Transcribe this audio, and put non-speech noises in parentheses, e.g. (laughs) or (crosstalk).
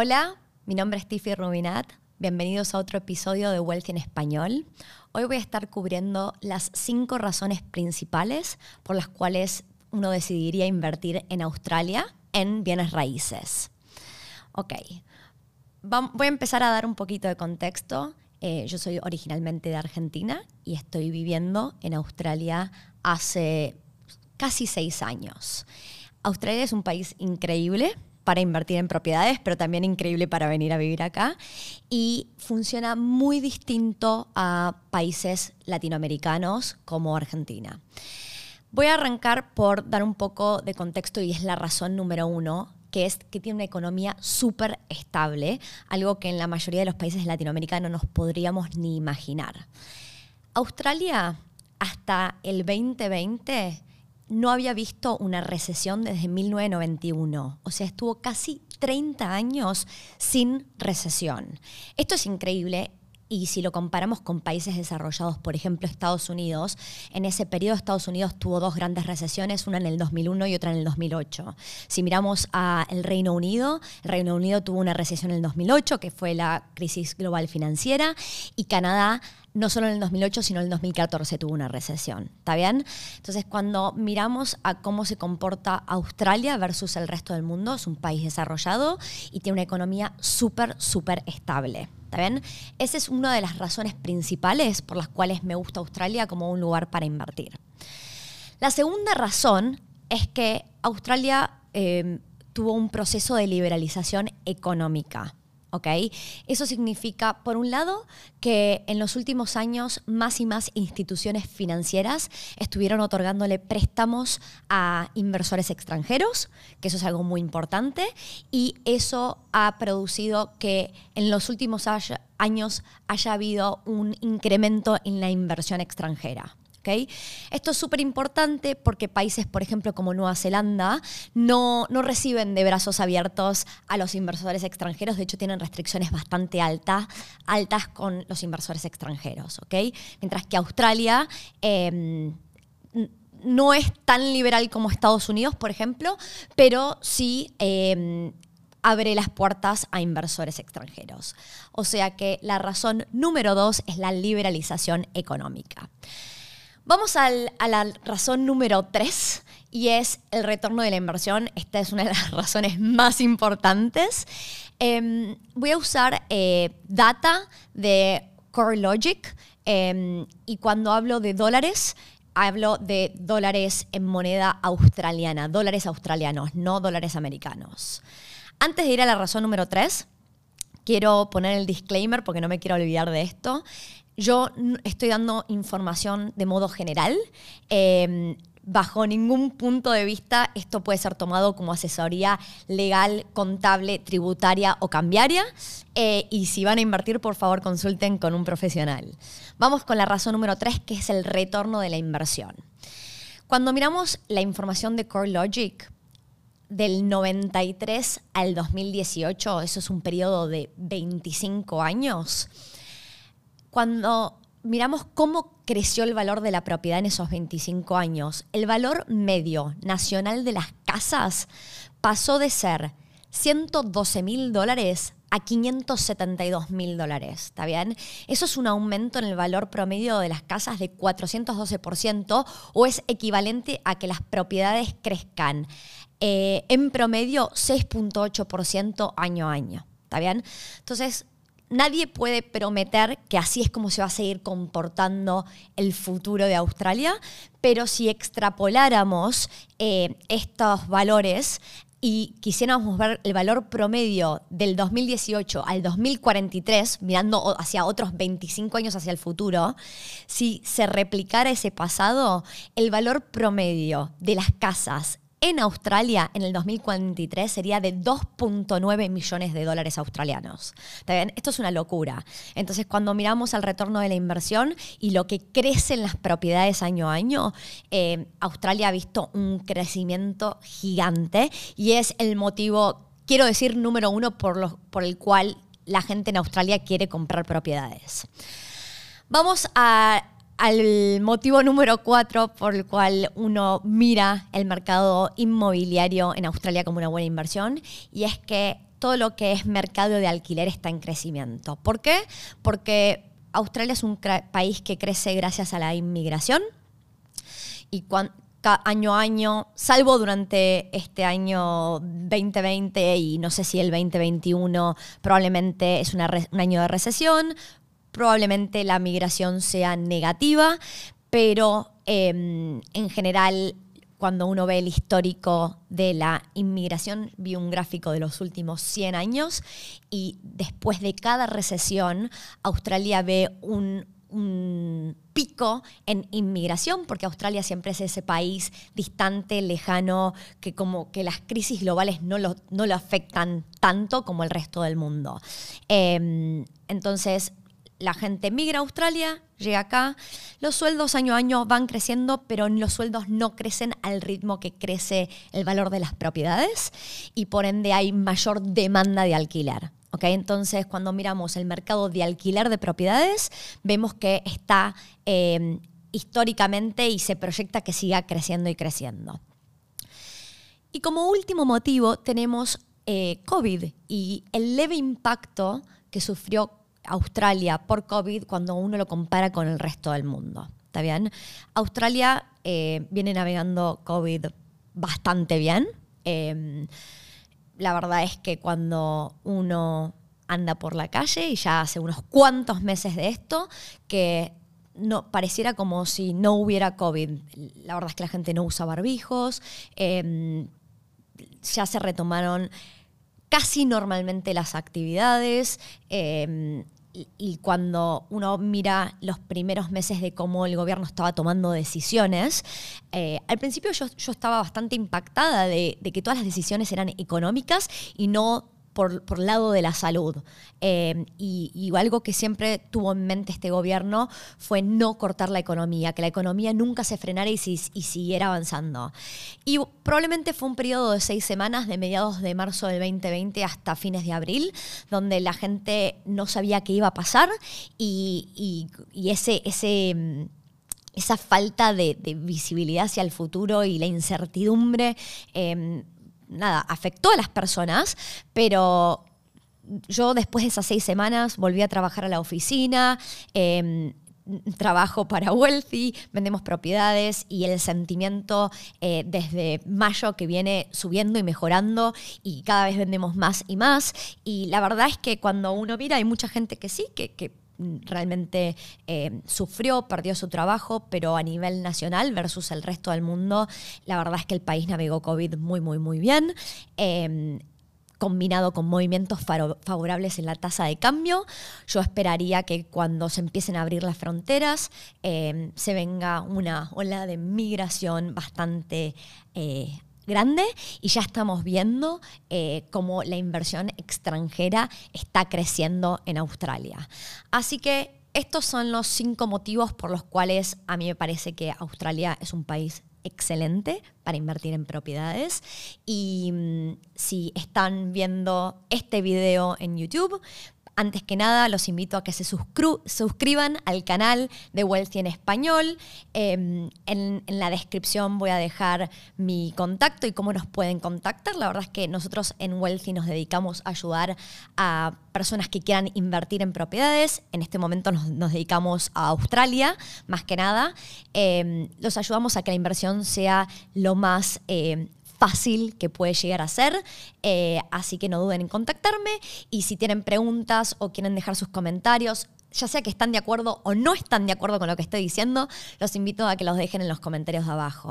Hola, mi nombre es Tiffy Rubinat. Bienvenidos a otro episodio de Wealth en Español. Hoy voy a estar cubriendo las cinco razones principales por las cuales uno decidiría invertir en Australia en bienes raíces. Ok, voy a empezar a dar un poquito de contexto. Eh, yo soy originalmente de Argentina y estoy viviendo en Australia hace casi seis años. Australia es un país increíble para invertir en propiedades, pero también increíble para venir a vivir acá. Y funciona muy distinto a países latinoamericanos como Argentina. Voy a arrancar por dar un poco de contexto y es la razón número uno que es que tiene una economía súper estable, algo que en la mayoría de los países latinoamericanos no nos podríamos ni imaginar. Australia, hasta el 2020, no había visto una recesión desde 1991. O sea, estuvo casi 30 años sin recesión. Esto es increíble. Y si lo comparamos con países desarrollados, por ejemplo Estados Unidos, en ese periodo Estados Unidos tuvo dos grandes recesiones, una en el 2001 y otra en el 2008. Si miramos al Reino Unido, el Reino Unido tuvo una recesión en el 2008, que fue la crisis global financiera, y Canadá no solo en el 2008, sino en el 2014 tuvo una recesión. ¿Está bien? Entonces, cuando miramos a cómo se comporta Australia versus el resto del mundo, es un país desarrollado y tiene una economía súper, súper estable. ¿Está bien? Esa es una de las razones principales por las cuales me gusta Australia como un lugar para invertir. La segunda razón es que Australia eh, tuvo un proceso de liberalización económica. Eso significa, por un lado, que en los últimos años más y más instituciones financieras estuvieron otorgándole préstamos a inversores extranjeros, que eso es algo muy importante, y eso ha producido que en los últimos años haya habido un incremento en la inversión extranjera. Esto es súper importante porque países, por ejemplo, como Nueva Zelanda, no, no reciben de brazos abiertos a los inversores extranjeros, de hecho tienen restricciones bastante altas, altas con los inversores extranjeros. Mientras que Australia... Em, no es tan liberal como Estados Unidos, por ejemplo, pero sí em, abre las puertas a inversores extranjeros. O sea que la razón número dos es la liberalización económica. Vamos a la razón número tres y es el retorno de la inversión. Esta es una de las (laughs) razones más importantes. Em, voy a usar eh, data de CoreLogic em, y cuando hablo de dólares, hablo de dólares en moneda australiana, dólares australianos, no dólares americanos. Antes de ir a la razón número tres, quiero poner el disclaimer porque no me quiero olvidar de esto. Yo estoy dando información de modo general. Em, bajo ningún punto de vista esto puede ser tomado como asesoría legal, contable, tributaria o cambiaria. Eh, y si van a invertir, por favor, consulten con un profesional. Vamos con la razón número tres, que es el retorno de la inversión. Cuando miramos la información de CoreLogic, del 93 al 2018, eso es un periodo de 25 años, cuando miramos cómo creció el valor de la propiedad en esos 25 años, el valor medio nacional de las casas pasó de ser 112 mil dólares a 572 mil dólares, ¿está bien? Eso es un aumento en el valor promedio de las casas de 412% o es equivalente a que las propiedades crezcan eh, en promedio 6.8% año a año, ¿está bien? Entonces, nadie puede prometer que así es como se va a seguir comportando el futuro de Australia, pero si extrapoláramos eh, estos valores y quisiéramos ver el valor promedio del 2018 al 2043, mirando hacia otros 25 años hacia el futuro, si se replicara ese pasado, el valor promedio de las casas en Australia en el 2043 sería de 2.9 millones de dólares australianos. Esto es una locura. Entonces, cuando miramos al retorno de la inversión y lo que crecen las propiedades año a año, eh, Australia ha visto un crecimiento gigante y es el motivo, quiero decir, número uno por, por el cual la gente en Australia quiere comprar propiedades. Vamos a al motivo número cuatro por el cual uno mira el mercado inmobiliario en Australia como una buena inversión y es que todo lo que es mercado de alquiler está en crecimiento. ¿Por qué? Porque Australia es un país que crece gracias a la inmigración y año a año, salvo durante este año 2020 y no sé si el 2021 probablemente es un año de recesión, probablemente la migración sea negativa, pero em, en general cuando uno ve el histórico de la inmigración, vi un gráfico de los últimos 100 años y después de cada recesión, Australia ve un, pico en inmigración, porque Australia siempre es ese país distante, lejano, que como que las crisis globales no lo, no lo afectan tanto como el resto del mundo. Em, entonces, la gente migra a Australia, llega acá, los sueldos año a año van creciendo, pero los sueldos no crecen al ritmo que crece el valor de las propiedades y por ende hay mayor demanda de alquiler. ¿okay? Entonces, cuando miramos el mercado de alquiler de propiedades, vemos que está em, históricamente y se proyecta que siga creciendo y creciendo. Y como último motivo tenemos eh, COVID y el leve impacto que sufrió Australia por COVID cuando uno lo compara con el resto del mundo. ¿Está bien? Australia eh, viene navegando COVID bastante bien. Em, la verdad es que cuando uno anda por la calle, y ya hace unos cuantos meses de esto, que no, pareciera como si no hubiera COVID. La verdad es que la gente no usa barbijos, em, ya se retomaron casi normalmente las actividades. Em, y cuando uno mira los primeros meses de cómo el gobierno estaba tomando decisiones, eh, al principio yo, estaba bastante impactada de, que todas las decisiones eran económicas y no por, por lado de la salud. Eh, y, algo que siempre tuvo en mente este gobierno fue no cortar la economía, que la economía nunca se frenara y, y siguiera avanzando. Y probablemente fue un periodo de seis semanas, de mediados de marzo del 2020 hasta fines de abril, donde la gente no sabía qué iba a pasar y, ese... ese esa falta de, visibilidad hacia el futuro y la incertidumbre eh, nada, afectó a las personas, pero yo después de esas seis semanas volví a trabajar a la oficina. Em, trabajo para Wealthy, vendemos propiedades y el sentimiento eh, desde mayo que viene subiendo y mejorando y cada vez vendemos más y más. Y la verdad es que cuando uno mira hay mucha gente que sí, que, que realmente eh, sufrió, perdió su trabajo, pero a nivel nacional versus el resto del mundo, la verdad es que el país navegó COVID muy, muy, muy bien. Em, combinado con movimientos favorables en la tasa de cambio. Yo esperaría que cuando se empiecen a abrir las fronteras em, se venga una ola de migración bastante eh, grande y ya estamos viendo eh, cómo la inversión extranjera está creciendo en Australia. Así que estos son los cinco motivos por los cuales a mí me parece que Australia es un país excelente para invertir en propiedades. Y mm, si están viendo este video en YouTube, antes que nada, los invito a que se suscriban al canal de Wealthy en español. Em, en, la descripción voy a dejar mi contacto y cómo nos pueden contactar. La verdad es que nosotros en Wealthy nos dedicamos a ayudar a personas que quieran invertir en propiedades. En este momento nos, dedicamos a Australia, más que nada. Em, los ayudamos a que la inversión sea lo más em, fácil que puede llegar a ser. Eh, así que no duden en contactarme y si tienen preguntas o quieren dejar sus comentarios, ya sea que están de acuerdo o no están de acuerdo con lo que estoy diciendo, los invito a que los dejen en los comentarios de abajo.